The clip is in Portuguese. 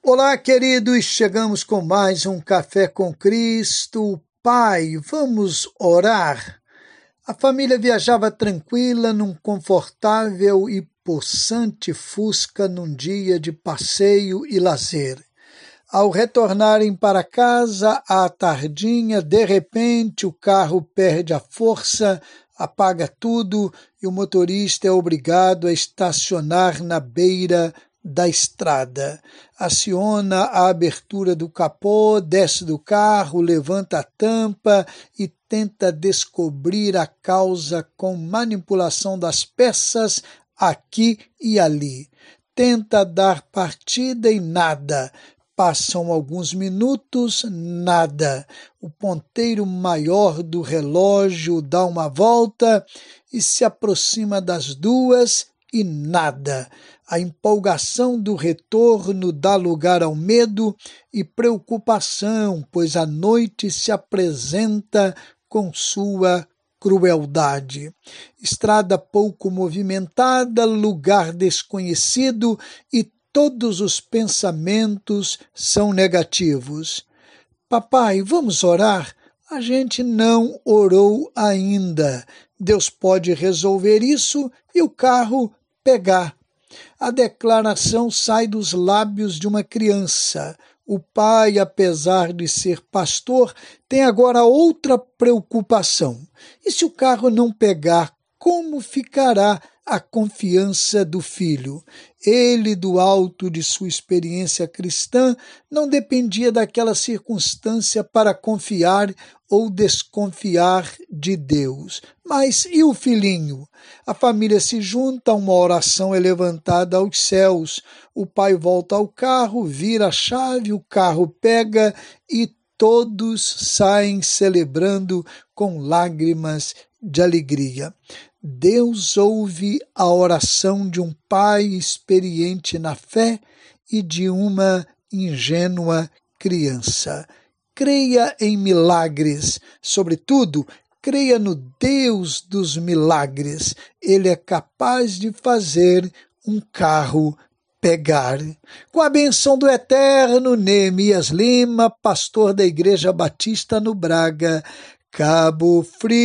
Olá, queridos, chegamos com mais um Café com Cristo. Pai, vamos orar. A família viajava tranquila num confortável e possante Fusca num dia de passeio e lazer. Ao retornarem para casa à tardinha, de repente o carro perde a força, apaga tudo e o motorista é obrigado a estacionar na beira da estrada. Aciona a abertura do capô, desce do carro, levanta a tampa e tenta descobrir a causa com manipulação das peças aqui e ali. Tenta dar partida e nada. Passam alguns minutos, nada. O ponteiro maior do relógio dá uma volta e se aproxima das duas e nada. A empolgação do retorno dá lugar ao medo e preocupação, pois a noite se apresenta com sua crueldade. Estrada pouco movimentada, lugar desconhecido e todos os pensamentos são negativos. Papai, vamos orar? A gente não orou ainda. Deus pode resolver isso e o carro pegar. A declaração sai dos lábios de uma criança. O pai, apesar de ser pastor, tem agora outra preocupação. E se o carro não pegar, como ficará a confiança do filho. Ele, do alto de sua experiência cristã, não dependia daquela circunstância para confiar ou desconfiar de Deus. Mas e o filhinho? A família se junta, uma oração é levantada aos céus. O pai volta ao carro, vira a chave, o carro pega e todos saem celebrando com lágrimas de alegria. Deus ouve a oração de um pai experiente na fé e de uma ingênua criança. Creia em milagres, sobretudo, creia no Deus dos milagres. Ele é capaz de fazer um carro pegar. Com a benção do eterno Neemias Lima, pastor da Igreja Batista no Braga, Cabo Frio.